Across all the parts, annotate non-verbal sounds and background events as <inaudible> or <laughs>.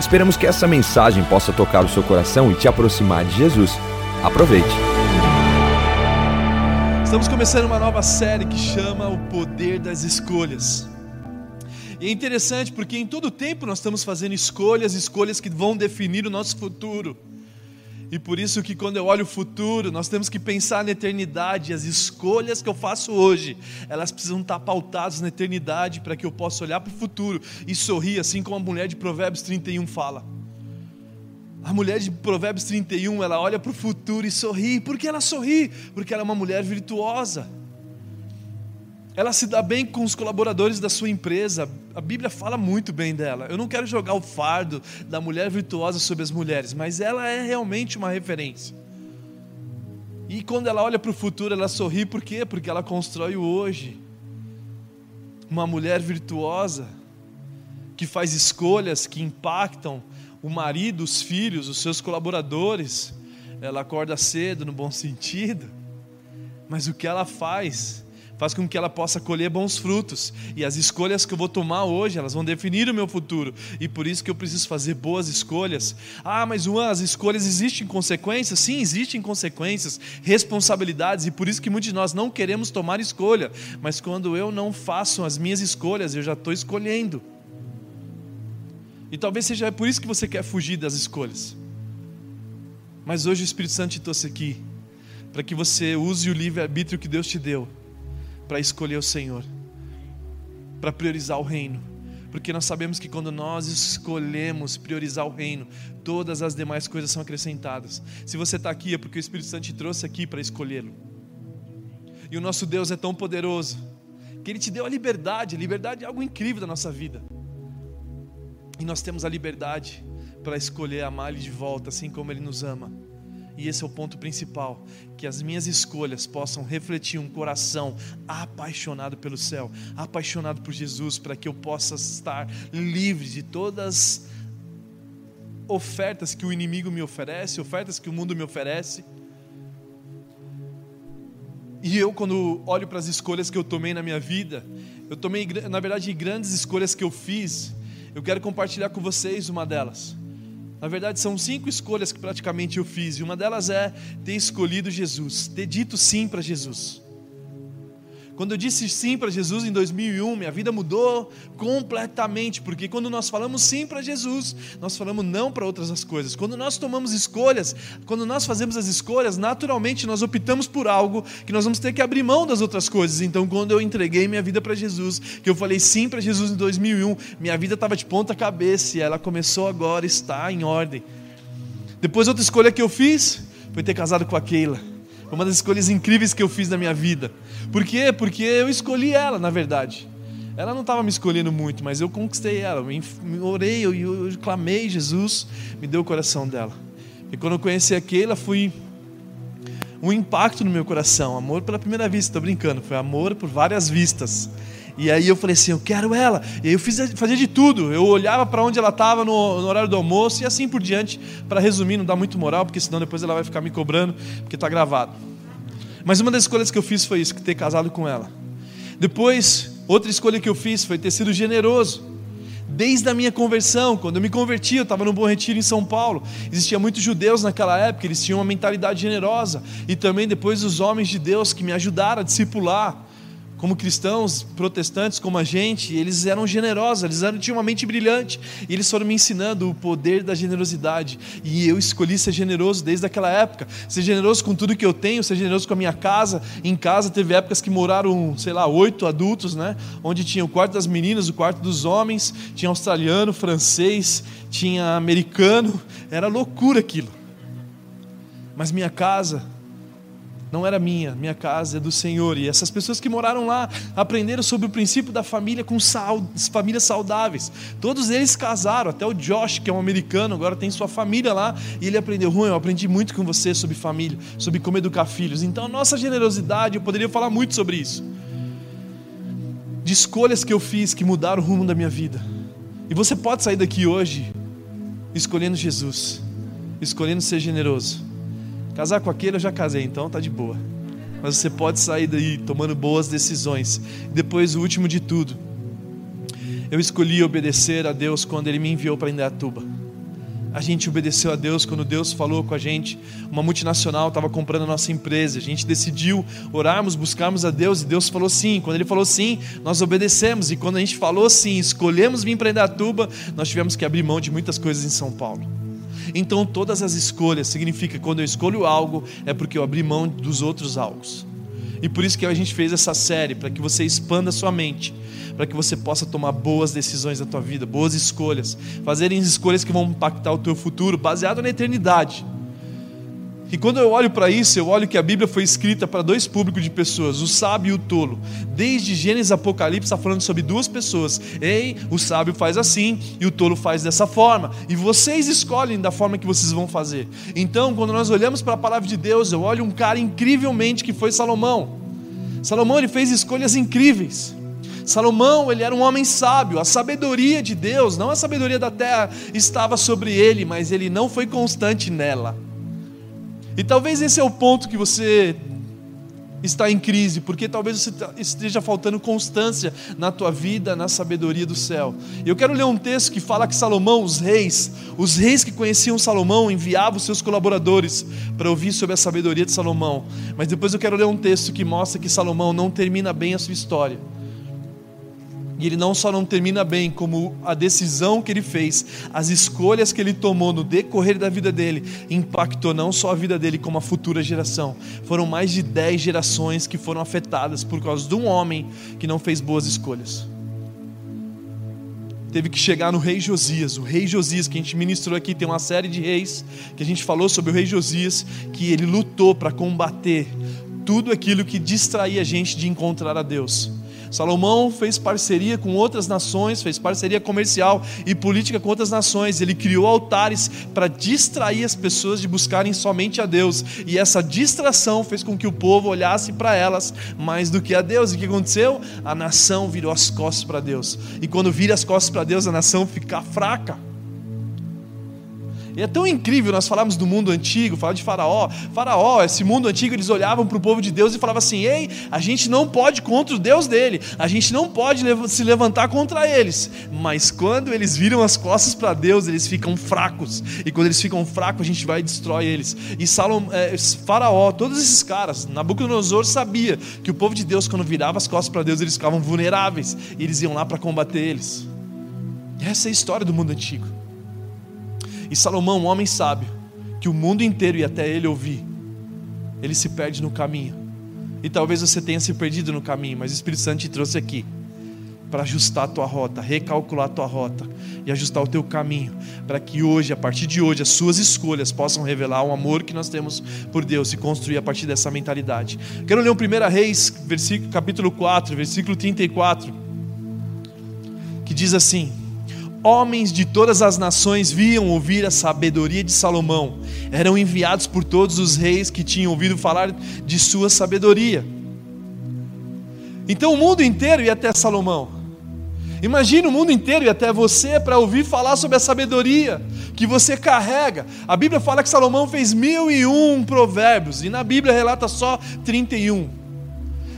Esperamos que essa mensagem possa tocar o seu coração e te aproximar de Jesus. Aproveite. Estamos começando uma nova série que chama O Poder das Escolhas. E é interessante porque em todo tempo nós estamos fazendo escolhas, escolhas que vão definir o nosso futuro. E por isso que quando eu olho o futuro, nós temos que pensar na eternidade. As escolhas que eu faço hoje, elas precisam estar pautadas na eternidade para que eu possa olhar para o futuro e sorrir, assim como a mulher de Provérbios 31 fala. A mulher de Provérbios 31, ela olha para o futuro e sorri. Por que ela sorri? Porque ela é uma mulher virtuosa ela se dá bem com os colaboradores da sua empresa. A Bíblia fala muito bem dela. Eu não quero jogar o fardo da mulher virtuosa sobre as mulheres, mas ela é realmente uma referência. E quando ela olha para o futuro, ela sorri, por quê? Porque ela constrói o hoje. Uma mulher virtuosa, que faz escolhas que impactam o marido, os filhos, os seus colaboradores. Ela acorda cedo, no bom sentido, mas o que ela faz faz com que ela possa colher bons frutos. E as escolhas que eu vou tomar hoje, elas vão definir o meu futuro. E por isso que eu preciso fazer boas escolhas. Ah, mas Juan, as escolhas existem consequências? Sim, existem consequências, responsabilidades, e por isso que muitos de nós não queremos tomar escolha. Mas quando eu não faço as minhas escolhas, eu já estou escolhendo. E talvez seja por isso que você quer fugir das escolhas. Mas hoje o Espírito Santo te trouxe aqui para que você use o livre-arbítrio que Deus te deu para escolher o Senhor, para priorizar o reino. Porque nós sabemos que quando nós escolhemos priorizar o reino, todas as demais coisas são acrescentadas. Se você está aqui é porque o Espírito Santo te trouxe aqui para escolhê-lo. E o nosso Deus é tão poderoso que Ele te deu a liberdade. A liberdade é algo incrível da nossa vida. E nós temos a liberdade para escolher amar Ele de volta, assim como Ele nos ama. E esse é o ponto principal: que as minhas escolhas possam refletir um coração apaixonado pelo céu, apaixonado por Jesus, para que eu possa estar livre de todas ofertas que o inimigo me oferece, ofertas que o mundo me oferece. E eu, quando olho para as escolhas que eu tomei na minha vida, eu tomei, na verdade, grandes escolhas que eu fiz, eu quero compartilhar com vocês uma delas. Na verdade, são cinco escolhas que praticamente eu fiz, e uma delas é ter escolhido Jesus, ter dito sim para Jesus. Quando eu disse sim para Jesus em 2001, minha vida mudou completamente, porque quando nós falamos sim para Jesus, nós falamos não para outras as coisas. Quando nós tomamos escolhas, quando nós fazemos as escolhas, naturalmente nós optamos por algo que nós vamos ter que abrir mão das outras coisas. Então, quando eu entreguei minha vida para Jesus, que eu falei sim para Jesus em 2001, minha vida estava de ponta cabeça e ela começou agora a estar em ordem. Depois, outra escolha que eu fiz foi ter casado com a Keila. Foi uma das escolhas incríveis que eu fiz na minha vida. Por quê? Porque eu escolhi ela, na verdade. Ela não estava me escolhendo muito, mas eu conquistei ela. Eu orei, eu, eu, eu clamei, Jesus me deu o coração dela. E quando eu conheci a Keila, fui um impacto no meu coração. Amor pela primeira vista, estou brincando. Foi amor por várias vistas. E aí eu falei assim, eu quero ela. E aí eu fiz, fazia de tudo. Eu olhava para onde ela estava no, no, horário do almoço e assim por diante. Para resumir, não dá muito moral, porque senão depois ela vai ficar me cobrando, porque está gravado. Mas uma das escolhas que eu fiz foi isso, ter casado com ela. Depois, outra escolha que eu fiz foi ter sido generoso. Desde a minha conversão, quando eu me converti, eu estava no Bom Retiro em São Paulo. Existia muitos judeus naquela época, eles tinham uma mentalidade generosa. E também depois os homens de Deus que me ajudaram a discipular como cristãos protestantes como a gente, eles eram generosos, eles eram, tinham uma mente brilhante, e eles foram me ensinando o poder da generosidade, e eu escolhi ser generoso desde aquela época, ser generoso com tudo que eu tenho, ser generoso com a minha casa, em casa teve épocas que moraram, sei lá, oito adultos, né, onde tinha o quarto das meninas, o quarto dos homens, tinha australiano, francês, tinha americano, era loucura aquilo, mas minha casa não era minha, minha casa é do Senhor. E essas pessoas que moraram lá aprenderam sobre o princípio da família com sal, famílias saudáveis. Todos eles casaram, até o Josh, que é um americano, agora tem sua família lá, e ele aprendeu, Juan, eu aprendi muito com você sobre família, sobre como educar filhos. Então, nossa generosidade, eu poderia falar muito sobre isso. De escolhas que eu fiz que mudaram o rumo da minha vida. E você pode sair daqui hoje escolhendo Jesus, escolhendo ser generoso Casar com aquele eu já casei, então tá de boa. Mas você pode sair daí tomando boas decisões. Depois, o último de tudo, eu escolhi obedecer a Deus quando Ele me enviou para Indaiatuba. A gente obedeceu a Deus quando Deus falou com a gente. Uma multinacional estava comprando a nossa empresa. A gente decidiu orarmos, buscarmos a Deus e Deus falou sim. Quando Ele falou sim, nós obedecemos. E quando a gente falou sim, escolhemos vir para Indaiatuba, nós tivemos que abrir mão de muitas coisas em São Paulo. Então, todas as escolhas significa que quando eu escolho algo, é porque eu abri mão dos outros algos. E por isso que a gente fez essa série, para que você expanda a sua mente, para que você possa tomar boas decisões na tua vida, boas escolhas, fazerem escolhas que vão impactar o teu futuro, baseado na eternidade. E quando eu olho para isso, eu olho que a Bíblia foi escrita para dois públicos de pessoas, o sábio e o tolo. Desde Gênesis Apocalipse está falando sobre duas pessoas. Ei, o sábio faz assim e o tolo faz dessa forma. E vocês escolhem da forma que vocês vão fazer. Então, quando nós olhamos para a palavra de Deus, eu olho um cara incrivelmente que foi Salomão. Salomão ele fez escolhas incríveis. Salomão, ele era um homem sábio, a sabedoria de Deus, não a sabedoria da terra, estava sobre ele, mas ele não foi constante nela. E talvez esse é o ponto que você está em crise, porque talvez você esteja faltando constância na tua vida, na sabedoria do céu. Eu quero ler um texto que fala que Salomão, os reis, os reis que conheciam Salomão, enviavam os seus colaboradores para ouvir sobre a sabedoria de Salomão. Mas depois eu quero ler um texto que mostra que Salomão não termina bem a sua história. E ele não só não termina bem, como a decisão que ele fez, as escolhas que ele tomou no decorrer da vida dele, impactou não só a vida dele, como a futura geração. Foram mais de 10 gerações que foram afetadas por causa de um homem que não fez boas escolhas. Teve que chegar no rei Josias, o rei Josias, que a gente ministrou aqui, tem uma série de reis que a gente falou sobre o rei Josias, que ele lutou para combater tudo aquilo que distraía a gente de encontrar a Deus. Salomão fez parceria com outras nações, fez parceria comercial e política com outras nações. Ele criou altares para distrair as pessoas de buscarem somente a Deus. E essa distração fez com que o povo olhasse para elas mais do que a Deus. E o que aconteceu? A nação virou as costas para Deus. E quando vira as costas para Deus, a nação fica fraca. E é tão incrível nós falarmos do mundo antigo, falar de Faraó. Faraó, esse mundo antigo, eles olhavam para o povo de Deus e falavam assim: ei, a gente não pode contra o Deus dele, a gente não pode se levantar contra eles. Mas quando eles viram as costas para Deus, eles ficam fracos. E quando eles ficam fracos, a gente vai e destrói eles. E Salom, é, Faraó, todos esses caras, Nabucodonosor sabia que o povo de Deus, quando virava as costas para Deus, eles ficavam vulneráveis. E eles iam lá para combater eles. Essa é a história do mundo antigo. E Salomão, um homem sábio, que o mundo inteiro ia até ele ouvir, ele se perde no caminho. E talvez você tenha se perdido no caminho, mas o Espírito Santo te trouxe aqui para ajustar a tua rota, recalcular a tua rota e ajustar o teu caminho, para que hoje, a partir de hoje, as suas escolhas possam revelar o amor que nós temos por Deus e construir a partir dessa mentalidade. Quero ler um 1 Reis, versículo, capítulo 4, versículo 34, que diz assim: Homens de todas as nações viam ouvir a sabedoria de Salomão. Eram enviados por todos os reis que tinham ouvido falar de sua sabedoria. Então o mundo inteiro ia até Salomão. Imagina o mundo inteiro ir até você para ouvir falar sobre a sabedoria que você carrega. A Bíblia fala que Salomão fez mil e um provérbios, e na Bíblia relata só 31.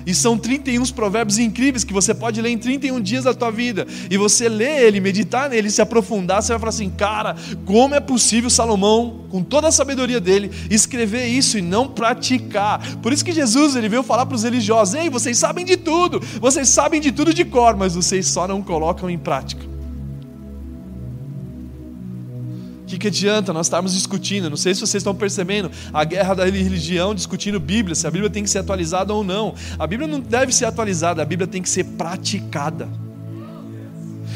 E são 31 provérbios incríveis que você pode ler em 31 dias da tua vida. E você lê ele, meditar nele, se aprofundar, você vai falar assim: cara, como é possível Salomão, com toda a sabedoria dele, escrever isso e não praticar? Por isso que Jesus ele veio falar para os religiosos: ei, vocês sabem de tudo, vocês sabem de tudo de cor, mas vocês só não colocam em prática. Que, que adianta nós estarmos discutindo? Não sei se vocês estão percebendo a guerra da religião, discutindo Bíblia, se a Bíblia tem que ser atualizada ou não. A Bíblia não deve ser atualizada, a Bíblia tem que ser praticada.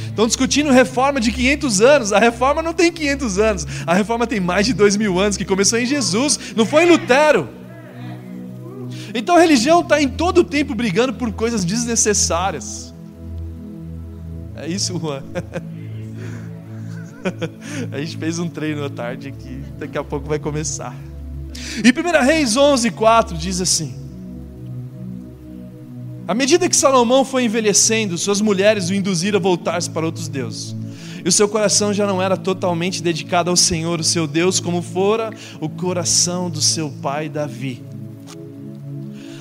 Estão discutindo reforma de 500 anos. A reforma não tem 500 anos. A reforma tem mais de 2 mil anos, que começou em Jesus, não foi em Lutero. Então a religião está em todo o tempo brigando por coisas desnecessárias. É isso, Juan. <laughs> <laughs> a gente fez um treino à tarde aqui, daqui a pouco vai começar. E 1 Reis 11, 4 diz assim: À medida que Salomão foi envelhecendo, suas mulheres o induziram a voltar-se para outros deuses. E o seu coração já não era totalmente dedicado ao Senhor, o seu Deus, como fora o coração do seu pai Davi.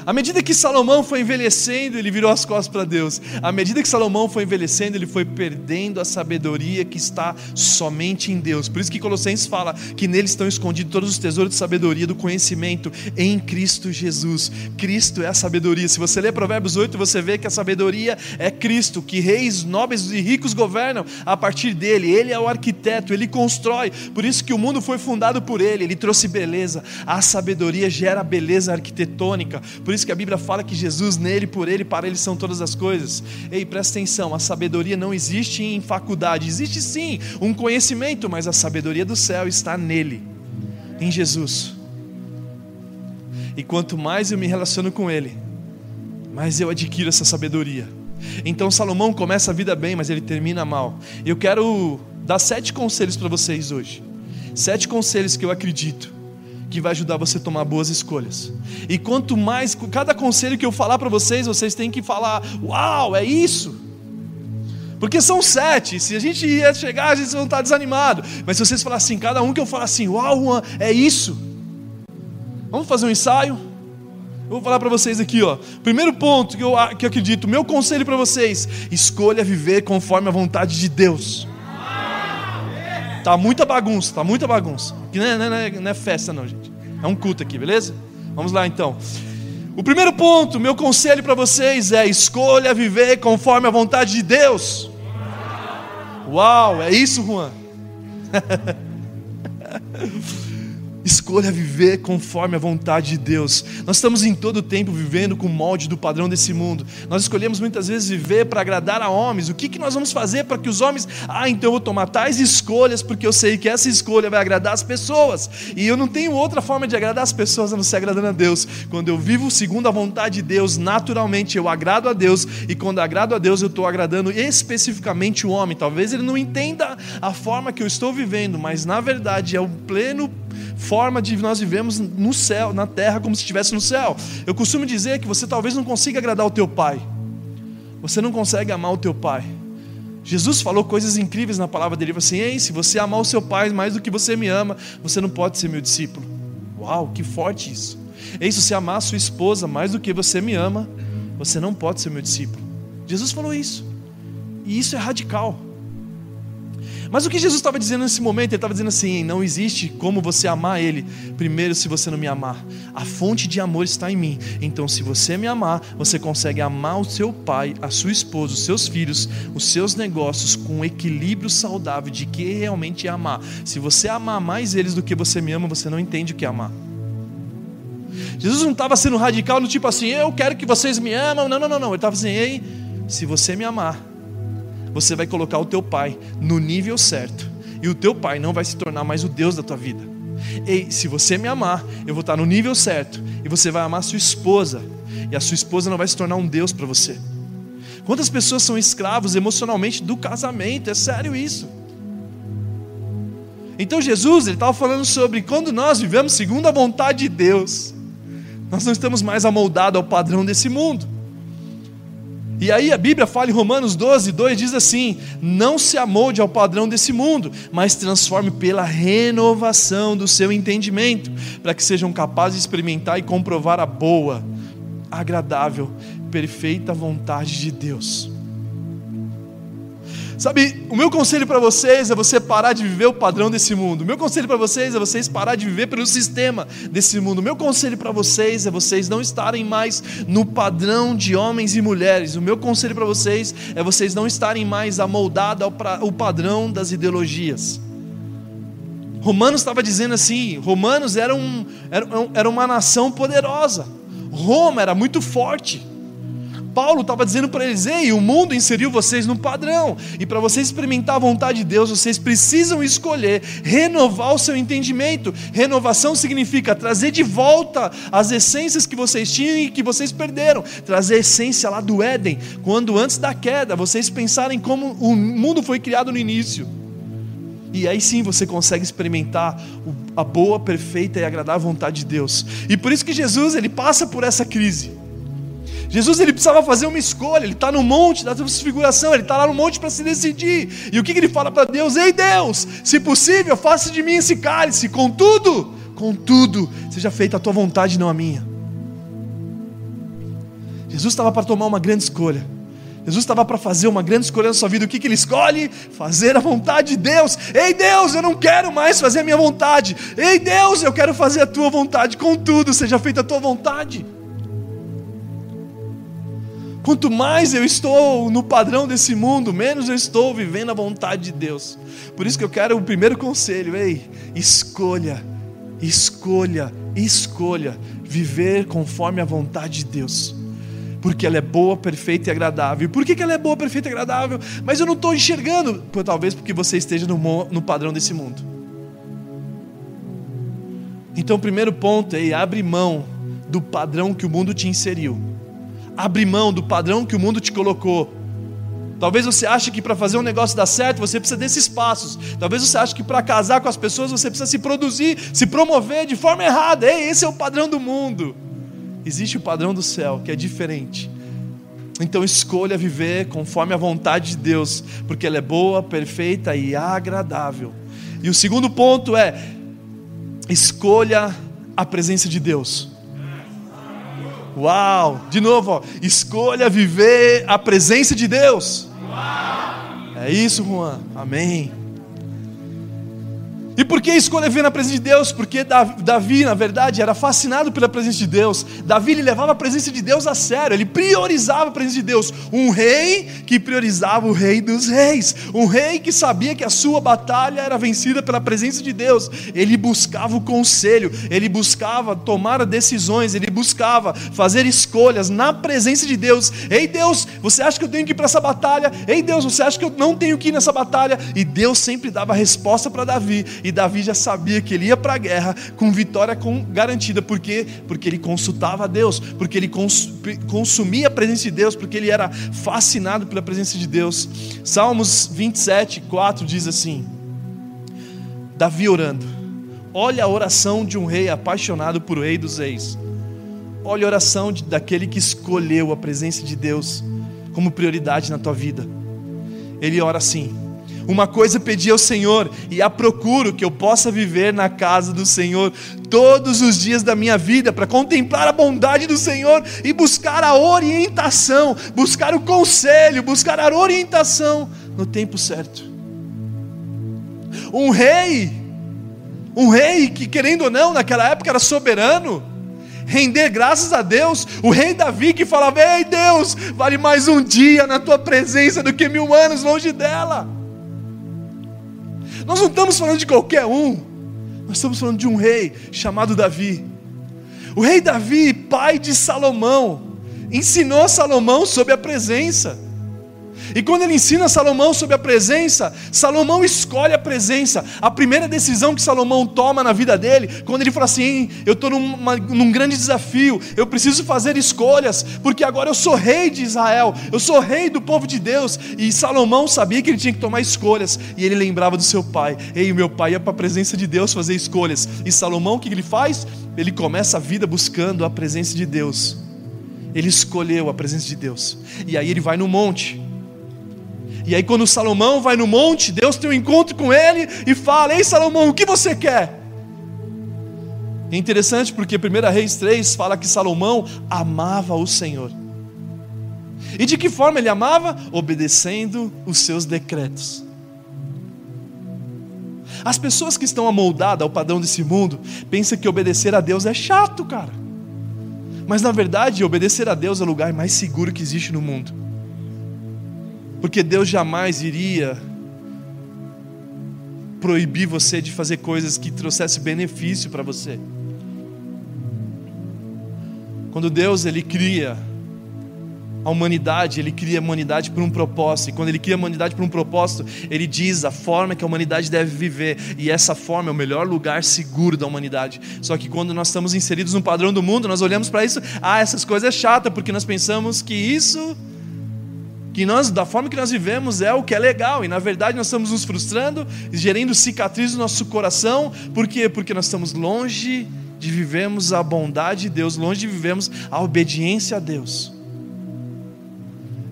À medida que Salomão foi envelhecendo, ele virou as costas para Deus. À medida que Salomão foi envelhecendo, ele foi perdendo a sabedoria que está somente em Deus. Por isso que Colossenses fala que nele estão escondidos todos os tesouros de sabedoria, do conhecimento em Cristo Jesus. Cristo é a sabedoria. Se você ler Provérbios 8, você vê que a sabedoria é Cristo, que reis, nobres e ricos governam a partir dele. Ele é o arquiteto, ele constrói. Por isso que o mundo foi fundado por ele. Ele trouxe beleza. A sabedoria gera beleza arquitetônica. Por por isso que a Bíblia fala que Jesus, nele, por ele, para ele são todas as coisas. Ei, presta atenção: a sabedoria não existe em faculdade, existe sim um conhecimento, mas a sabedoria do céu está nele, em Jesus. E quanto mais eu me relaciono com ele, mais eu adquiro essa sabedoria. Então Salomão começa a vida bem, mas ele termina mal. Eu quero dar sete conselhos para vocês hoje. Sete conselhos que eu acredito que vai ajudar você a tomar boas escolhas. E quanto mais, cada conselho que eu falar para vocês, vocês têm que falar: Uau, é isso! Porque são sete, se a gente ia chegar, a gente não está desanimado. Mas se vocês falar assim, cada um que eu falar assim, uau, Juan, é isso. Vamos fazer um ensaio? Eu vou falar para vocês aqui, ó. Primeiro ponto que eu, que eu acredito, meu conselho para vocês: escolha viver conforme a vontade de Deus. Tá muita bagunça, tá muita bagunça. Não é, não, é, não é festa, não, gente. É um culto aqui, beleza? Vamos lá então. O primeiro ponto, meu conselho para vocês é: escolha viver conforme a vontade de Deus. Uau, é isso, Juan? <laughs> Escolha viver conforme a vontade de Deus. Nós estamos em todo o tempo vivendo com o molde do padrão desse mundo. Nós escolhemos muitas vezes viver para agradar a homens. O que, que nós vamos fazer para que os homens. Ah, então eu vou tomar tais escolhas porque eu sei que essa escolha vai agradar as pessoas. E eu não tenho outra forma de agradar as pessoas a não ser agradando a Deus. Quando eu vivo segundo a vontade de Deus, naturalmente eu agrado a Deus. E quando agrado a Deus, eu estou agradando especificamente o homem. Talvez ele não entenda a forma que eu estou vivendo, mas na verdade é o pleno forma de nós vivemos no céu, na terra, como se estivesse no céu. Eu costumo dizer que você talvez não consiga agradar o teu pai, você não consegue amar o teu pai. Jesus falou coisas incríveis na palavra dele. Ele falou assim: Ei, se você amar o seu pai mais do que você me ama, você não pode ser meu discípulo. Uau, que forte isso. Ei, se você amar a sua esposa mais do que você me ama, você não pode ser meu discípulo. Jesus falou isso. E isso é radical. Mas o que Jesus estava dizendo nesse momento? Ele estava dizendo assim: não existe como você amar Ele, primeiro, se você não me amar. A fonte de amor está em mim. Então, se você me amar, você consegue amar o seu pai, a sua esposa, os seus filhos, os seus negócios com um equilíbrio saudável de que realmente é amar. Se você amar mais eles do que você me ama, você não entende o que é amar. Jesus não estava sendo radical no tipo assim, eu quero que vocês me amam. Não, não, não, não. Ele estava assim, ei, se você me amar, você vai colocar o teu pai no nível certo. E o teu pai não vai se tornar mais o Deus da tua vida. Ei, se você me amar, eu vou estar no nível certo. E você vai amar a sua esposa. E a sua esposa não vai se tornar um Deus para você. Quantas pessoas são escravos emocionalmente do casamento? É sério isso. Então Jesus ele estava falando sobre quando nós vivemos segundo a vontade de Deus, nós não estamos mais amoldados ao padrão desse mundo. E aí a Bíblia fala em Romanos 12, 2 diz assim: Não se amolde ao padrão desse mundo, mas transforme pela renovação do seu entendimento, para que sejam capazes de experimentar e comprovar a boa, agradável, perfeita vontade de Deus. Sabe, o meu conselho para vocês é você parar de viver o padrão desse mundo. O meu conselho para vocês é vocês parar de viver pelo sistema desse mundo. O meu conselho para vocês é vocês não estarem mais no padrão de homens e mulheres. O meu conselho para vocês é vocês não estarem mais amoldados ao padrão das ideologias. Romanos estava dizendo assim: Romanos era, um, era, era uma nação poderosa. Roma era muito forte. Paulo estava dizendo para eles: ei, o mundo inseriu vocês no padrão, e para vocês experimentar a vontade de Deus, vocês precisam escolher renovar o seu entendimento. Renovação significa trazer de volta as essências que vocês tinham e que vocês perderam, trazer a essência lá do Éden, quando antes da queda, vocês pensarem como o mundo foi criado no início. E aí sim você consegue experimentar a boa, perfeita e agradável vontade de Deus. E por isso que Jesus ele passa por essa crise. Jesus ele precisava fazer uma escolha, ele está no monte da transfiguração, ele está lá no monte para se decidir. E o que, que ele fala para Deus? Ei Deus, se possível, faça de mim esse cálice, contudo, contudo, seja feita a tua vontade, não a minha. Jesus estava para tomar uma grande escolha. Jesus estava para fazer uma grande escolha na sua vida. O que, que ele escolhe? Fazer a vontade de Deus. Ei Deus, eu não quero mais fazer a minha vontade. Ei Deus, eu quero fazer a tua vontade. Contudo, seja feita a tua vontade. Quanto mais eu estou no padrão desse mundo, menos eu estou vivendo a vontade de Deus. Por isso que eu quero o primeiro conselho, ei, escolha, escolha, escolha viver conforme a vontade de Deus. Porque ela é boa, perfeita e agradável. Por que, ela é boa, perfeita e agradável? Mas eu não estou enxergando. Talvez porque você esteja no, no padrão desse mundo. Então, o primeiro ponto é abre mão do padrão que o mundo te inseriu Abre mão do padrão que o mundo te colocou. Talvez você ache que para fazer um negócio dar certo você precisa desses passos. Talvez você ache que para casar com as pessoas você precisa se produzir, se promover de forma errada. Ei, esse é o padrão do mundo. Existe o padrão do céu que é diferente. Então escolha viver conforme a vontade de Deus, porque ela é boa, perfeita e agradável. E o segundo ponto é escolha a presença de Deus. Uau! De novo, ó, escolha viver a presença de Deus. Uau. É isso, Juan. Amém. E por que escolher na presença de Deus? Porque Davi, na verdade, era fascinado pela presença de Deus. Davi ele levava a presença de Deus a sério, ele priorizava a presença de Deus. Um rei que priorizava o rei dos reis, um rei que sabia que a sua batalha era vencida pela presença de Deus. Ele buscava o conselho, ele buscava tomar decisões, ele buscava fazer escolhas na presença de Deus. Ei Deus, você acha que eu tenho que ir para essa batalha? Ei Deus, você acha que eu não tenho que ir nessa batalha? E Deus sempre dava a resposta para Davi e Davi já sabia que ele ia para a guerra com vitória garantida, por quê? Porque ele consultava a Deus, porque ele consumia a presença de Deus, porque ele era fascinado pela presença de Deus. Salmos 27, 4 diz assim: Davi orando, olha a oração de um rei apaixonado por rei dos reis. Olha a oração de, daquele que escolheu a presença de Deus como prioridade na tua vida. Ele ora assim: uma coisa pedi ao Senhor e a procuro que eu possa viver na casa do Senhor todos os dias da minha vida para contemplar a bondade do Senhor e buscar a orientação, buscar o conselho, buscar a orientação no tempo certo. Um rei, um rei que querendo ou não, naquela época era soberano, render graças a Deus, o rei Davi que falava: Ei Deus, vale mais um dia na tua presença do que mil anos longe dela. Nós não estamos falando de qualquer um, nós estamos falando de um rei chamado Davi. O rei Davi, pai de Salomão, ensinou Salomão sobre a presença. E quando ele ensina Salomão sobre a presença, Salomão escolhe a presença. A primeira decisão que Salomão toma na vida dele, quando ele fala assim: Eu estou num, grande desafio, eu preciso fazer escolhas, porque agora eu sou rei de Israel, eu sou rei do povo de Deus. E Salomão sabia que ele tinha que tomar escolhas, e ele lembrava do seu pai: Ei, meu pai ia para a presença de Deus fazer escolhas. E Salomão, o que ele faz? Ele começa a vida buscando a presença de Deus. Ele escolheu a presença de Deus. E aí ele vai no monte. E aí, quando Salomão vai no monte, Deus tem um encontro com ele e fala: Ei, Salomão, o que você quer? É interessante porque 1 Reis 3 fala que Salomão amava o Senhor. E de que forma ele amava? Obedecendo os seus decretos. As pessoas que estão amoldadas ao padrão desse mundo pensam que obedecer a Deus é chato, cara. Mas na verdade, obedecer a Deus é o lugar mais seguro que existe no mundo. Porque Deus jamais iria proibir você de fazer coisas que trouxessem benefício para você. Quando Deus ele cria a humanidade, ele cria a humanidade por um propósito. E quando ele cria a humanidade por um propósito, ele diz a forma que a humanidade deve viver. E essa forma é o melhor lugar seguro da humanidade. Só que quando nós estamos inseridos no padrão do mundo, nós olhamos para isso, ah, essas coisas é chata, porque nós pensamos que isso que nós, da forma que nós vivemos, é o que é legal, e na verdade nós estamos nos frustrando, gerando cicatrizes no nosso coração, por quê? Porque nós estamos longe de vivermos a bondade de Deus, longe de vivermos a obediência a Deus.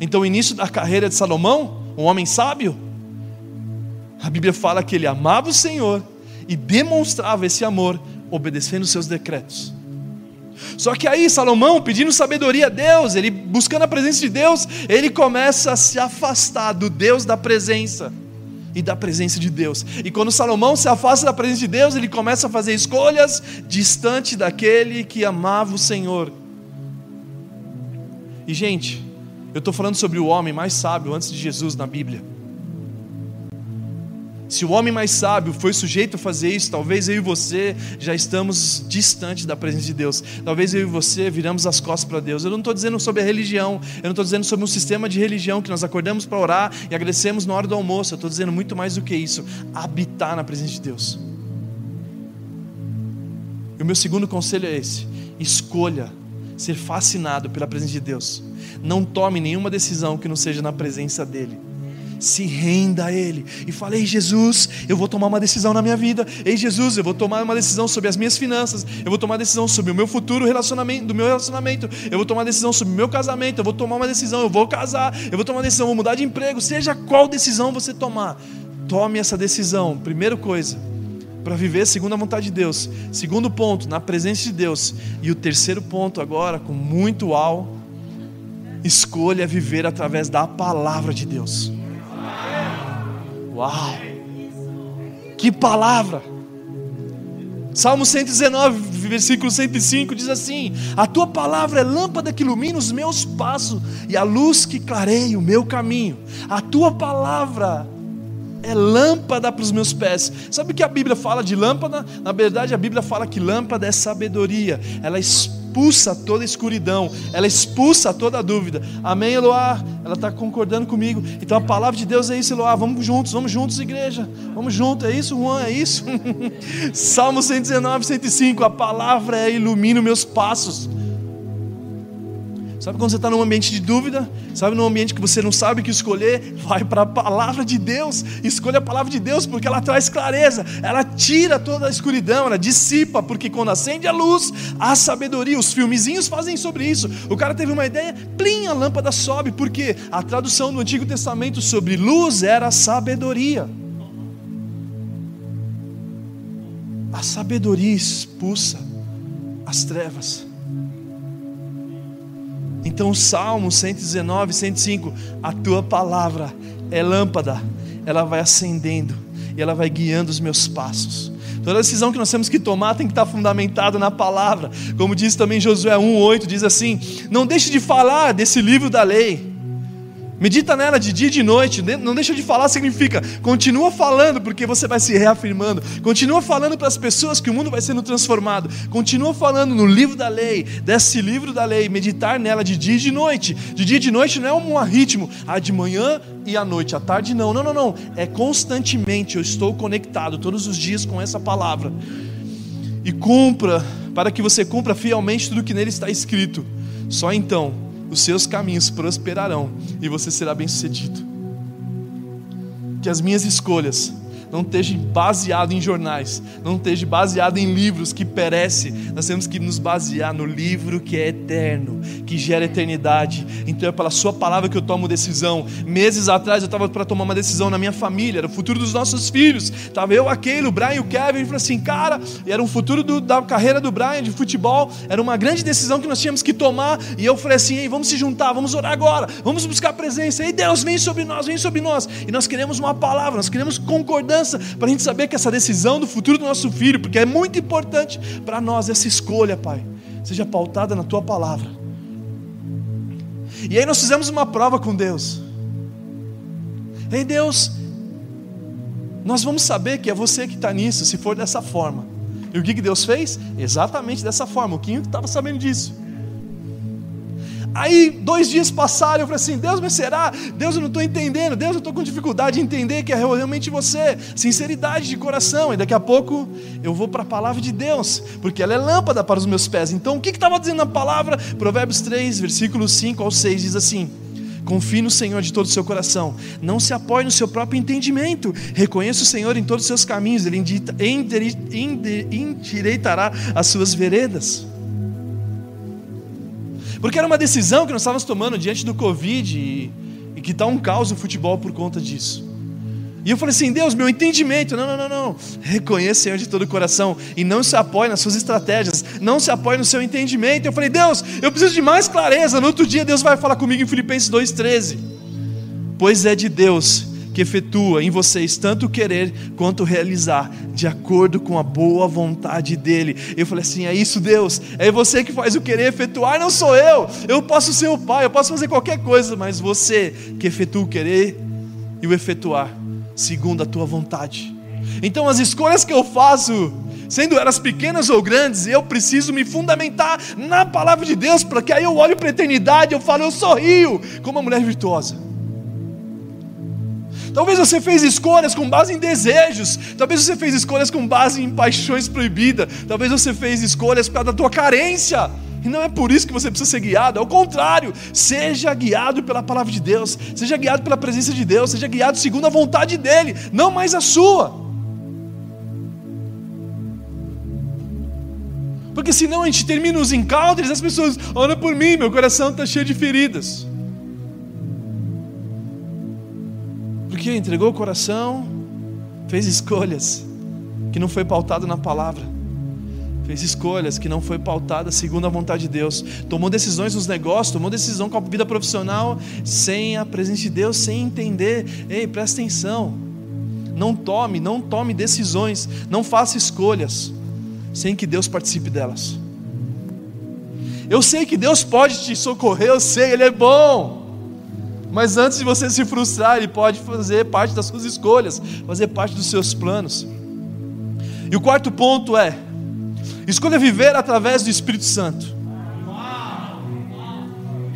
Então, o início da carreira de Salomão, um homem sábio, a Bíblia fala que ele amava o Senhor e demonstrava esse amor obedecendo os seus decretos. Só que aí Salomão, pedindo sabedoria a Deus, ele buscando a presença de Deus, ele começa a se afastar do Deus da presença e da presença de Deus. E quando Salomão se afasta da presença de Deus, ele começa a fazer escolhas distante daquele que amava o Senhor. E gente, eu estou falando sobre o homem mais sábio antes de Jesus na Bíblia. Se o homem mais sábio foi sujeito a fazer isso, talvez eu e você já estamos distantes da presença de Deus. Talvez eu e você viramos as costas para Deus. Eu não estou dizendo sobre a religião, eu não estou dizendo sobre um sistema de religião que nós acordamos para orar e agradecemos na hora do almoço. Eu estou dizendo muito mais do que isso: habitar na presença de Deus. E o meu segundo conselho é esse: escolha ser fascinado pela presença de Deus. Não tome nenhuma decisão que não seja na presença dEle. Se renda a Ele e fale: Ei Jesus, eu vou tomar uma decisão na minha vida. Ei Jesus, eu vou tomar uma decisão sobre as minhas finanças. Eu vou tomar uma decisão sobre o meu futuro relacionamento, do meu relacionamento. Eu vou tomar uma decisão sobre o meu casamento. Eu vou tomar uma decisão. Eu vou casar. Eu vou tomar uma decisão. Vou mudar de emprego. Seja qual decisão você tomar, tome essa decisão. Primeira coisa, para viver segundo a vontade de Deus. Segundo ponto, na presença de Deus. E o terceiro ponto agora, com muito al, escolha viver através da palavra de Deus. Uau! Que palavra! Salmo 119, versículo 105 diz assim: A tua palavra é lâmpada que ilumina os meus passos e a luz que clareia o meu caminho. A tua palavra é lâmpada para os meus pés. Sabe o que a Bíblia fala de lâmpada? Na verdade, a Bíblia fala que lâmpada é sabedoria. Ela expulsa toda escuridão, ela expulsa toda dúvida. Amém, Eloá? Ela está concordando comigo. Então a palavra de Deus é isso, Eloá. Vamos juntos, vamos juntos, igreja. Vamos juntos, é isso, Juan, é isso. <laughs> Salmo 119, 105. A palavra é ilumina meus passos. Sabe quando você está num ambiente de dúvida? Sabe num ambiente que você não sabe o que escolher? Vai para a palavra de Deus. Escolha a palavra de Deus porque ela traz clareza. Ela tira toda a escuridão, ela dissipa. Porque quando acende a luz, há sabedoria. Os filmezinhos fazem sobre isso. O cara teve uma ideia, plim, a lâmpada sobe. Porque a tradução do Antigo Testamento sobre luz era sabedoria. A sabedoria expulsa as trevas. Então, o Salmo 119, 105, a tua palavra é lâmpada, ela vai acendendo e ela vai guiando os meus passos. Toda decisão que nós temos que tomar tem que estar fundamentada na palavra. Como diz também Josué 1:8, diz assim: "Não deixe de falar desse livro da lei, Medita nela de dia e de noite, não deixa de falar, significa continua falando, porque você vai se reafirmando, continua falando para as pessoas que o mundo vai sendo transformado, continua falando no livro da lei, desse livro da lei, meditar nela de dia e de noite. De dia e de noite não é um ritmo, ah, de manhã e à noite, à tarde não, não, não, não, é constantemente, eu estou conectado todos os dias com essa palavra, e cumpra, para que você cumpra fielmente tudo que nele está escrito, só então os seus caminhos prosperarão e você será bem-sucedido. Que as minhas escolhas não esteja baseado em jornais, não esteja baseado em livros que perecem. Nós temos que nos basear no livro que é eterno, que gera eternidade. Então é pela Sua palavra que eu tomo decisão. Meses atrás eu estava para tomar uma decisão na minha família, era o futuro dos nossos filhos. Estava eu, aquele, o Brian e o Kevin. E falou assim, cara, era um futuro do, da carreira do Brian de futebol. Era uma grande decisão que nós tínhamos que tomar. E eu falei assim, Ei, vamos se juntar, vamos orar agora, vamos buscar a presença. E Deus vem sobre nós, vem sobre nós. E nós queremos uma palavra, nós queremos concordância para a gente saber que essa decisão do futuro do nosso filho, porque é muito importante para nós essa escolha, Pai, seja pautada na tua palavra. E aí nós fizemos uma prova com Deus. Ei Deus, nós vamos saber que é você que está nisso, se for dessa forma. E o que, que Deus fez? Exatamente dessa forma. O Quinho estava sabendo disso. Aí, dois dias passaram, eu falei assim: Deus, mas será? Deus, eu não estou entendendo. Deus, eu estou com dificuldade de entender que é realmente você. Sinceridade de coração. E daqui a pouco eu vou para a palavra de Deus, porque ela é lâmpada para os meus pés. Então, o que estava dizendo na palavra? Provérbios 3, versículos 5 ao 6 diz assim: Confie no Senhor de todo o seu coração. Não se apoie no seu próprio entendimento. Reconheça o Senhor em todos os seus caminhos. Ele endireitará as suas veredas. Porque era uma decisão que nós estávamos tomando diante do Covid e, e que está um caos no futebol por conta disso. E eu falei assim: Deus, meu entendimento, não, não, não, não. Reconheça o Senhor de todo o coração e não se apoie nas suas estratégias, não se apoie no seu entendimento. Eu falei: Deus, eu preciso de mais clareza. No outro dia, Deus vai falar comigo em Filipenses 2,13. Pois é de Deus que efetua em vocês tanto querer quanto realizar, de acordo com a boa vontade dEle. Eu falei assim: é isso, Deus, é você que faz o querer efetuar, não sou eu. Eu posso ser o Pai, eu posso fazer qualquer coisa, mas você que efetua o querer e o efetuar segundo a tua vontade. Então, as escolhas que eu faço, sendo elas pequenas ou grandes, eu preciso me fundamentar na palavra de Deus, porque aí eu olho para a eternidade, eu falo, eu sorrio como uma mulher virtuosa. Talvez você fez escolhas com base em desejos, talvez você fez escolhas com base em paixões proibidas, talvez você fez escolhas causa da tua carência. E não é por isso que você precisa ser guiado, ao contrário, seja guiado pela palavra de Deus, seja guiado pela presença de Deus, seja guiado segundo a vontade dEle, não mais a sua. Porque senão a gente termina os encounters e as pessoas, olha por mim, meu coração está cheio de feridas. Porque entregou o coração, fez escolhas que não foi pautado na palavra fez escolhas que não foi pautada segundo a vontade de Deus, tomou decisões nos negócios, tomou decisão com a vida profissional sem a presença de Deus, sem entender. Ei, presta atenção. Não tome, não tome decisões, não faça escolhas sem que Deus participe delas. Eu sei que Deus pode te socorrer, eu sei, Ele é bom. Mas antes de você se frustrar, Ele pode fazer parte das suas escolhas, fazer parte dos seus planos. E o quarto ponto é: Escolha viver através do Espírito Santo.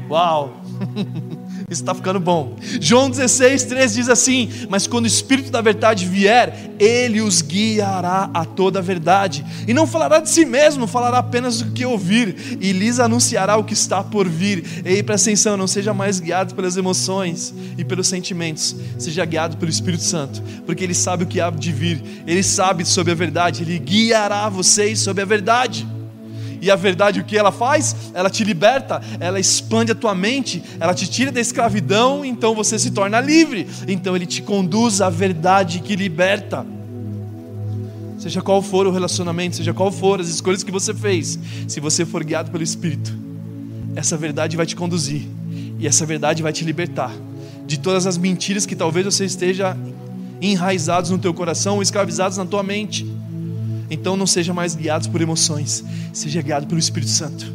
Uau! <laughs> Isso está ficando bom. João 16, 3 diz assim: Mas quando o Espírito da verdade vier, ele os guiará a toda a verdade, e não falará de si mesmo, falará apenas do que ouvir, e lhes anunciará o que está por vir. Ei, presta atenção, não seja mais guiado pelas emoções e pelos sentimentos, seja guiado pelo Espírito Santo, porque ele sabe o que há de vir, ele sabe sobre a verdade, ele guiará vocês sobre a verdade. E a verdade, o que ela faz? Ela te liberta, ela expande a tua mente, ela te tira da escravidão, então você se torna livre. Então ele te conduz à verdade que liberta. Seja qual for o relacionamento, seja qual for as escolhas que você fez, se você for guiado pelo Espírito, essa verdade vai te conduzir e essa verdade vai te libertar de todas as mentiras que talvez você esteja enraizados no teu coração ou escravizados na tua mente. Então não seja mais guiado por emoções, seja guiado pelo Espírito Santo.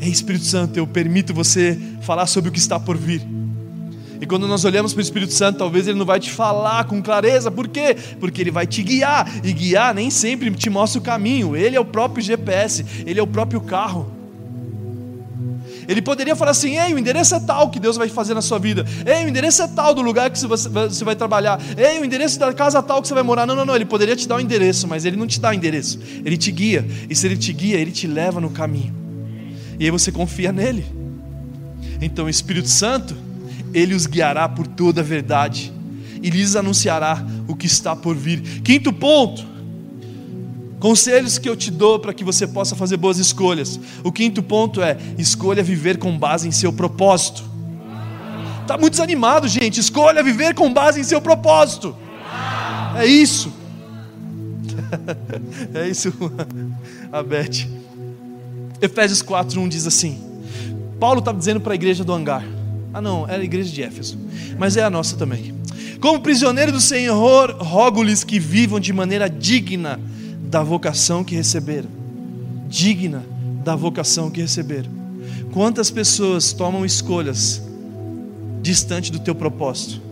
Ei, Espírito Santo, eu permito você falar sobre o que está por vir. E quando nós olhamos para o Espírito Santo, talvez ele não vai te falar com clareza, por quê? Porque ele vai te guiar, e guiar nem sempre te mostra o caminho, ele é o próprio GPS, ele é o próprio carro. Ele poderia falar assim: ei, o endereço é tal que Deus vai fazer na sua vida. Ei, o endereço é tal do lugar que você vai trabalhar. Ei, o endereço da casa tal que você vai morar. Não, não, não. Ele poderia te dar o um endereço, mas ele não te dá o endereço. Ele te guia. E se ele te guia, ele te leva no caminho. E aí você confia nele. Então o Espírito Santo, ele os guiará por toda a verdade e lhes anunciará o que está por vir. Quinto ponto Conselhos que eu te dou para que você possa fazer boas escolhas. O quinto ponto é: escolha viver com base em seu propósito. Está muito desanimado, gente. Escolha viver com base em seu propósito. É isso. <laughs> é isso, <laughs> a Beth. Efésios 4:1 diz assim: Paulo está dizendo para a igreja do hangar. Ah, não, era a igreja de Éfeso, mas é a nossa também. Como prisioneiro do Senhor, rogo-lhes que vivam de maneira digna da vocação que receberam, digna da vocação que receberam. Quantas pessoas tomam escolhas distante do teu propósito?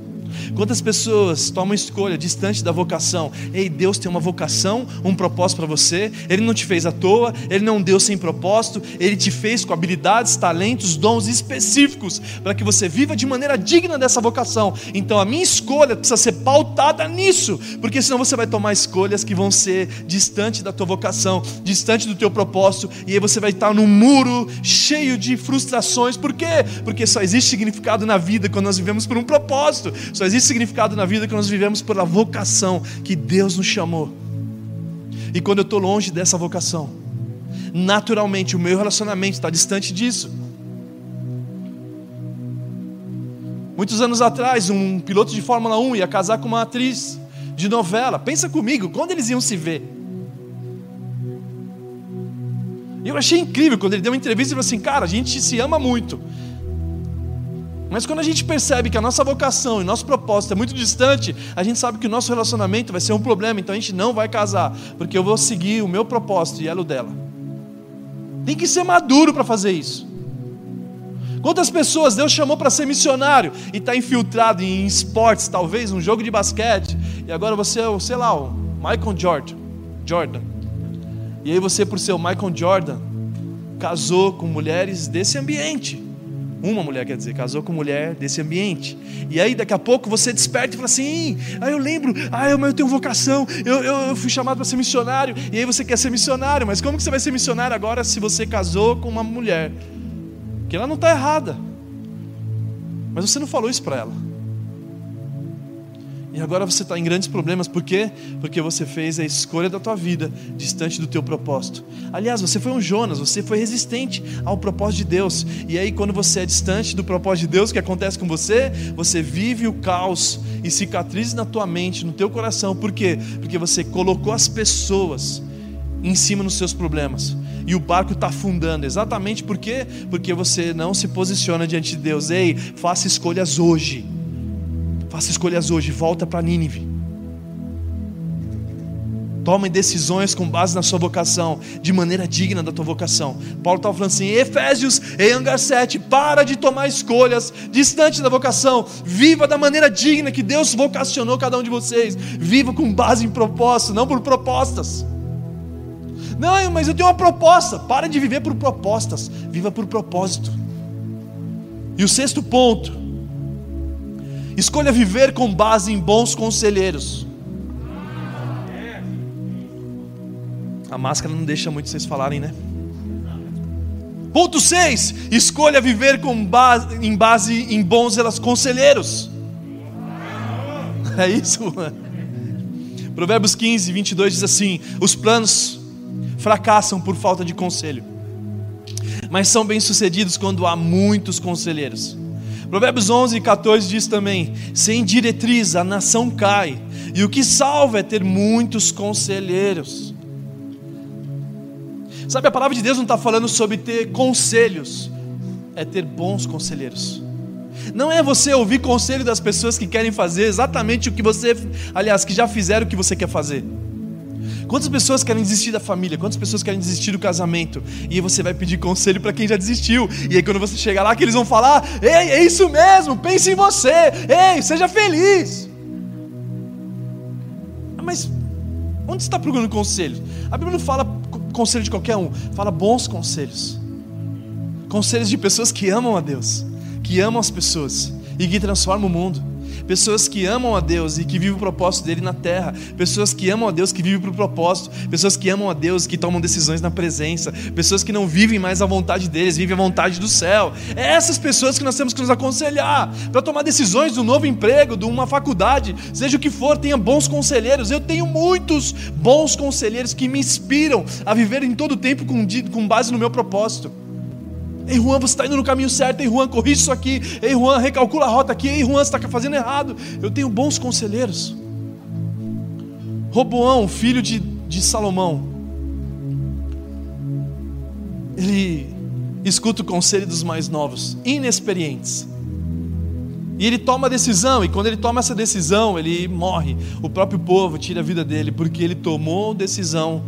Quantas pessoas tomam escolha distante da vocação? Ei, Deus tem uma vocação, um propósito para você. Ele não te fez à toa, ele não deu sem propósito, ele te fez com habilidades, talentos, dons específicos para que você viva de maneira digna dessa vocação. Então a minha escolha precisa ser pautada nisso, porque senão você vai tomar escolhas que vão ser distante da tua vocação, distante do teu propósito, e aí você vai estar num muro cheio de frustrações. Por quê? Porque só existe significado na vida quando nós vivemos por um propósito. Só existe significado na vida quando nós vivemos pela vocação que Deus nos chamou. E quando eu estou longe dessa vocação, naturalmente o meu relacionamento está distante disso. Muitos anos atrás, um piloto de Fórmula 1 ia casar com uma atriz de novela. Pensa comigo, quando eles iam se ver? E eu achei incrível quando ele deu uma entrevista e falou assim: Cara, a gente se ama muito. Mas quando a gente percebe que a nossa vocação e nosso propósito é muito distante, a gente sabe que o nosso relacionamento vai ser um problema, então a gente não vai casar, porque eu vou seguir o meu propósito e ela o dela. Tem que ser maduro para fazer isso. Quantas pessoas Deus chamou para ser missionário e está infiltrado em esportes, talvez um jogo de basquete, e agora você é o, sei lá, o Michael Jordan. Jordan. E aí você, por ser o Michael Jordan, casou com mulheres desse ambiente. Uma mulher, quer dizer, casou com mulher desse ambiente. E aí daqui a pouco você desperta e fala assim: ah, eu lembro, ah, eu, eu tenho vocação, eu, eu, eu fui chamado para ser missionário. E aí você quer ser missionário, mas como que você vai ser missionário agora se você casou com uma mulher? Que ela não está errada. Mas você não falou isso para ela. E agora você está em grandes problemas, por quê? Porque você fez a escolha da tua vida distante do teu propósito. Aliás, você foi um Jonas, você foi resistente ao propósito de Deus. E aí, quando você é distante do propósito de Deus, o que acontece com você? Você vive o caos e cicatrizes na tua mente, no teu coração. Por quê? Porque você colocou as pessoas em cima dos seus problemas. E o barco está afundando. Exatamente por quê? Porque você não se posiciona diante de Deus. Ei, faça escolhas hoje Faça escolhas hoje, volta para Nínive. Tome decisões com base na sua vocação, de maneira digna da tua vocação. Paulo estava falando assim, Efésios, em Angar 7, para de tomar escolhas distante da vocação. Viva da maneira digna que Deus vocacionou cada um de vocês. Viva com base em propósito, não por propostas. Não, mas eu tenho uma proposta. Para de viver por propostas, viva por propósito. E o sexto ponto, Escolha viver com base em bons conselheiros. A máscara não deixa muito vocês falarem, né? Ponto 6. Escolha viver com base, em base em bons conselheiros. É isso, mano. Provérbios 15, 22 diz assim: Os planos fracassam por falta de conselho, mas são bem-sucedidos quando há muitos conselheiros. Provérbios 11, 14 diz também: sem diretriz a nação cai, e o que salva é ter muitos conselheiros. Sabe, a palavra de Deus não está falando sobre ter conselhos, é ter bons conselheiros. Não é você ouvir conselho das pessoas que querem fazer exatamente o que você, aliás, que já fizeram o que você quer fazer. Quantas pessoas querem desistir da família? Quantas pessoas querem desistir do casamento? E aí você vai pedir conselho para quem já desistiu. E aí quando você chegar lá, que eles vão falar: Ei, é isso mesmo, pense em você. Ei, seja feliz. Ah, mas onde está procurando conselho? A Bíblia não fala conselho de qualquer um, fala bons conselhos. Conselhos de pessoas que amam a Deus, que amam as pessoas e que transformam o mundo pessoas que amam a Deus e que vivem o propósito dele na terra, pessoas que amam a Deus que vivem para o propósito, pessoas que amam a Deus que tomam decisões na presença, pessoas que não vivem mais a vontade deles, vivem a vontade do céu. É essas pessoas que nós temos que nos aconselhar para tomar decisões de um novo emprego, de uma faculdade, seja o que for, tenha bons conselheiros. Eu tenho muitos bons conselheiros que me inspiram a viver em todo o tempo com, com base no meu propósito. Ei, Juan, você está indo no caminho certo. Ei, Juan, corrige isso aqui. Ei, Juan, recalcula a rota aqui. Ei, Juan, você está fazendo errado. Eu tenho bons conselheiros. Roboão, filho de, de Salomão, ele escuta o conselho dos mais novos, inexperientes. E ele toma a decisão, e quando ele toma essa decisão, ele morre. O próprio povo tira a vida dele, porque ele tomou decisão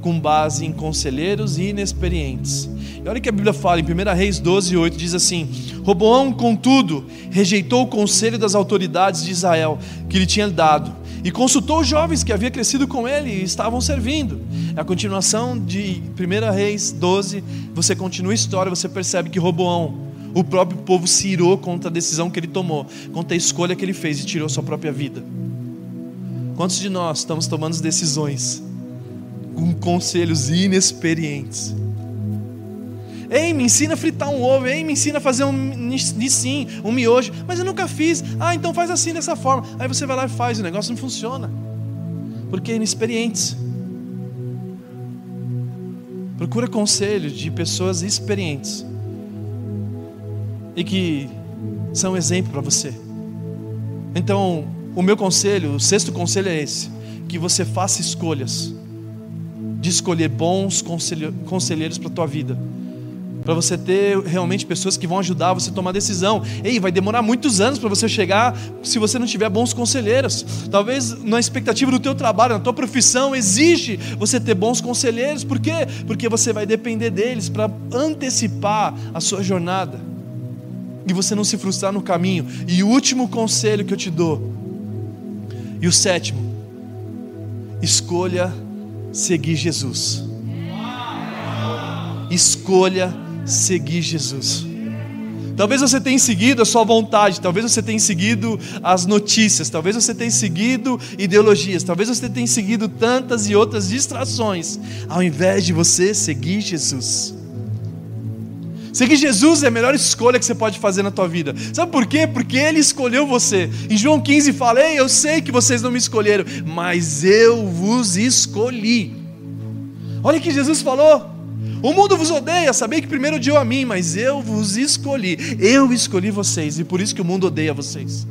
com base em conselheiros inexperientes. E olha o que a Bíblia fala em 1 Reis 12, 8: diz assim: Roboão, contudo, rejeitou o conselho das autoridades de Israel que lhe tinha dado e consultou os jovens que havia crescido com ele e estavam servindo. É a continuação de 1 Reis 12, você continua a história, você percebe que Roboão, o próprio povo se irou contra a decisão que ele tomou, contra a escolha que ele fez e tirou sua própria vida. Quantos de nós estamos tomando decisões com conselhos inexperientes? Ei, me ensina a fritar um ovo. Ei, me ensina a fazer um nissim, um miojo. Mas eu nunca fiz. Ah, então faz assim dessa forma. Aí você vai lá e faz. O negócio não funciona. Porque é inexperientes. Procura conselhos de pessoas experientes. E que são exemplo para você. Então, o meu conselho, o sexto conselho é esse: que você faça escolhas de escolher bons conselheiros para a tua vida para você ter realmente pessoas que vão ajudar você a tomar decisão. Ei, vai demorar muitos anos para você chegar se você não tiver bons conselheiros. Talvez na expectativa do teu trabalho, na tua profissão, exige você ter bons conselheiros. Por quê? Porque você vai depender deles para antecipar a sua jornada. E você não se frustrar no caminho. E o último conselho que eu te dou, e o sétimo, escolha seguir Jesus. Escolha seguir Jesus. Talvez você tenha seguido a sua vontade, talvez você tenha seguido as notícias, talvez você tenha seguido ideologias, talvez você tenha seguido tantas e outras distrações, ao invés de você seguir Jesus. Seguir Jesus é a melhor escolha que você pode fazer na tua vida. Sabe por quê? Porque Ele escolheu você. Em João 15 fala: Ei, eu sei que vocês não me escolheram, mas eu vos escolhi. Olha o que Jesus falou. O mundo vos odeia, sabei que primeiro odiou a mim, mas eu vos escolhi. Eu escolhi vocês e por isso que o mundo odeia vocês.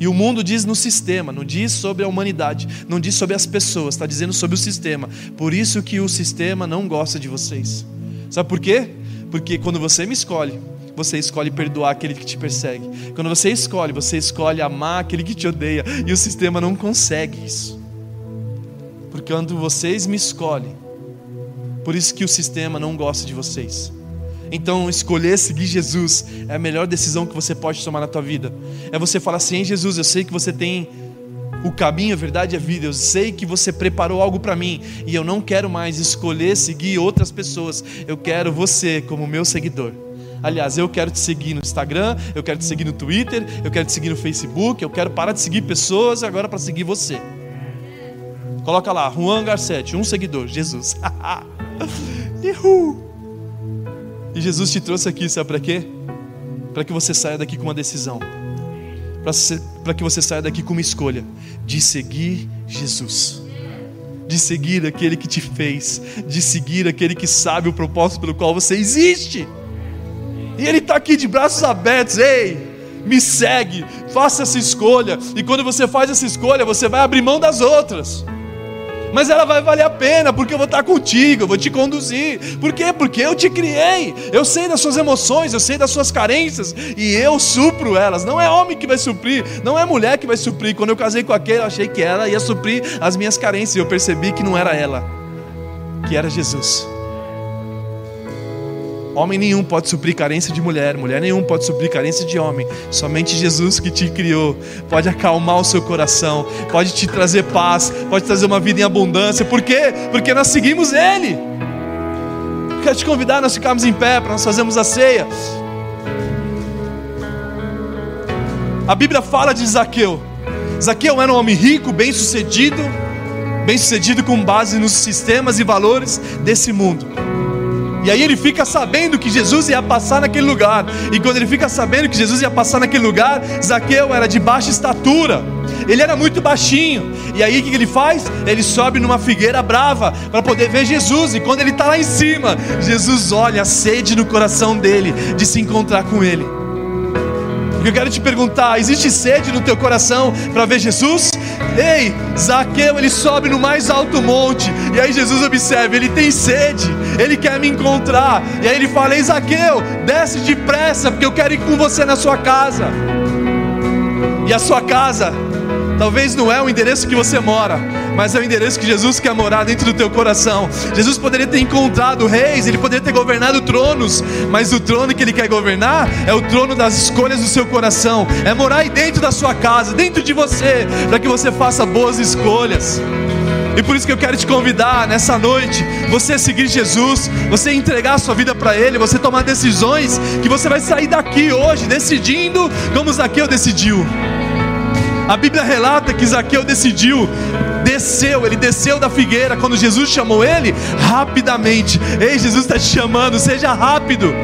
E o mundo diz no sistema, não diz sobre a humanidade, não diz sobre as pessoas, está dizendo sobre o sistema. Por isso que o sistema não gosta de vocês. Sabe por quê? Porque quando você me escolhe, você escolhe perdoar aquele que te persegue. Quando você escolhe, você escolhe amar aquele que te odeia. E o sistema não consegue isso. Porque quando vocês me escolhem, por isso que o sistema não gosta de vocês. Então, escolher seguir Jesus é a melhor decisão que você pode tomar na tua vida. É você falar assim: Jesus, eu sei que você tem o caminho, a verdade e a vida. Eu sei que você preparou algo para mim e eu não quero mais escolher seguir outras pessoas. Eu quero você como meu seguidor. Aliás, eu quero te seguir no Instagram, eu quero te seguir no Twitter, eu quero te seguir no Facebook, eu quero parar de seguir pessoas agora para seguir você. Coloca lá, Juan Garcetti, um seguidor, Jesus. <laughs> E Jesus te trouxe aqui, sabe para quê? Para que você saia daqui com uma decisão. Para que você saia daqui com uma escolha de seguir Jesus. De seguir aquele que te fez, de seguir aquele que sabe o propósito pelo qual você existe. E Ele está aqui de braços abertos, ei, me segue, faça essa escolha. E quando você faz essa escolha, você vai abrir mão das outras mas ela vai valer a pena, porque eu vou estar contigo, eu vou te conduzir. Por quê? Porque eu te criei, eu sei das suas emoções, eu sei das suas carências, e eu supro elas. Não é homem que vai suprir, não é mulher que vai suprir. Quando eu casei com aquele, eu achei que ela ia suprir as minhas carências, e eu percebi que não era ela, que era Jesus. Homem nenhum pode suprir carência de mulher, mulher nenhum pode suprir carência de homem. Somente Jesus que te criou pode acalmar o seu coração, pode te trazer paz, pode trazer uma vida em abundância. Por quê? Porque nós seguimos Ele. Quero te convidar a nós ficarmos em pé para nós fazermos a ceia. A Bíblia fala de Zaqueu. Zaqueu era um homem rico, bem-sucedido, bem-sucedido com base nos sistemas e valores desse mundo. E aí ele fica sabendo que Jesus ia passar naquele lugar. E quando ele fica sabendo que Jesus ia passar naquele lugar, Zaqueu era de baixa estatura. Ele era muito baixinho. E aí o que ele faz? Ele sobe numa figueira brava para poder ver Jesus. E quando ele está lá em cima, Jesus olha a sede no coração dele de se encontrar com ele. Eu quero te perguntar: existe sede no teu coração para ver Jesus? Ei, Zaqueu, ele sobe no mais alto monte, e aí Jesus observa, ele tem sede, ele quer me encontrar, e aí ele fala: Ei, Zaqueu, desce depressa, porque eu quero ir com você na sua casa. E a sua casa Talvez não é o endereço que você mora, mas é o endereço que Jesus quer morar dentro do teu coração. Jesus poderia ter encontrado reis, ele poderia ter governado tronos, mas o trono que ele quer governar é o trono das escolhas do seu coração, é morar aí dentro da sua casa, dentro de você, para que você faça boas escolhas. E por isso que eu quero te convidar nessa noite, você seguir Jesus, você entregar a sua vida para Ele, você tomar decisões que você vai sair daqui hoje decidindo como Zaqueu decidiu. A Bíblia relata que Zaqueu decidiu, desceu, ele desceu da figueira quando Jesus chamou ele, rapidamente. Ei, Jesus está te chamando, seja rápido.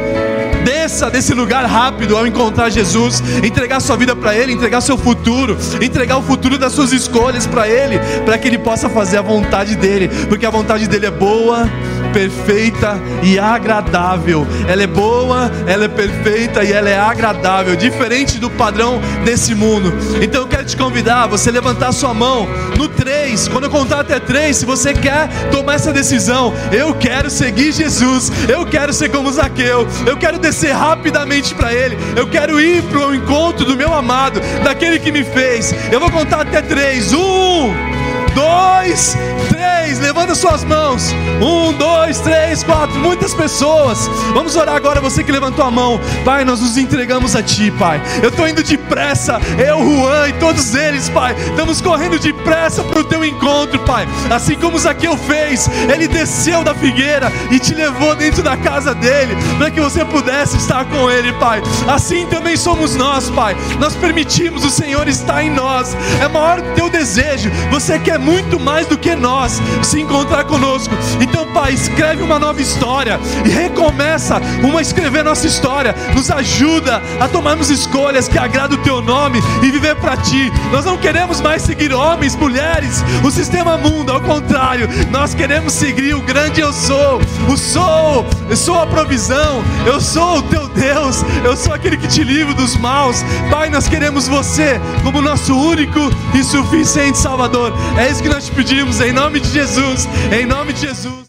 Desça desse lugar rápido ao encontrar Jesus, entregar sua vida para Ele, entregar seu futuro, entregar o futuro das suas escolhas para Ele, para que Ele possa fazer a vontade dEle, porque a vontade dEle é boa, perfeita e agradável. Ela é boa, ela é perfeita e ela é agradável, diferente do padrão desse mundo. Então eu quero te convidar você levantar sua mão no 3, quando eu contar até 3, se você quer tomar essa decisão, eu quero seguir Jesus, eu quero ser como Zaqueu, eu quero descer rapidamente para Ele, eu quero ir para o encontro do meu amado, daquele que me fez. Eu vou contar até 3. Um, dois, três. Levanta suas mãos. Um, dois, três, quatro. Muitas pessoas. Vamos orar agora. Você que levantou a mão, Pai, nós nos entregamos a Ti, Pai. Eu estou indo depressa. Eu, Juan e todos eles, Pai. Estamos correndo depressa para o Teu encontro, Pai. Assim como Zaqueu fez, ele desceu da figueira e te levou dentro da casa dele, para que você pudesse estar com ele, Pai. Assim também somos nós, Pai. Nós permitimos o Senhor estar em nós. É maior o Teu desejo. Você quer muito mais do que nós se encontrar conosco. Então, Pai, escreve uma nova história e recomeça uma escrever nossa história. Nos ajuda a tomarmos escolhas que agradam o Teu nome e viver para Ti. Nós não queremos mais seguir homens, mulheres, o sistema mundo, ao contrário, nós queremos seguir o grande eu sou. O sou, eu sou a provisão, eu sou o Teu Deus, eu sou aquele que te livra dos maus. Pai, nós queremos você como nosso único e suficiente Salvador. É isso que nós te pedimos em nome de Jesus. Em nome de Jesus.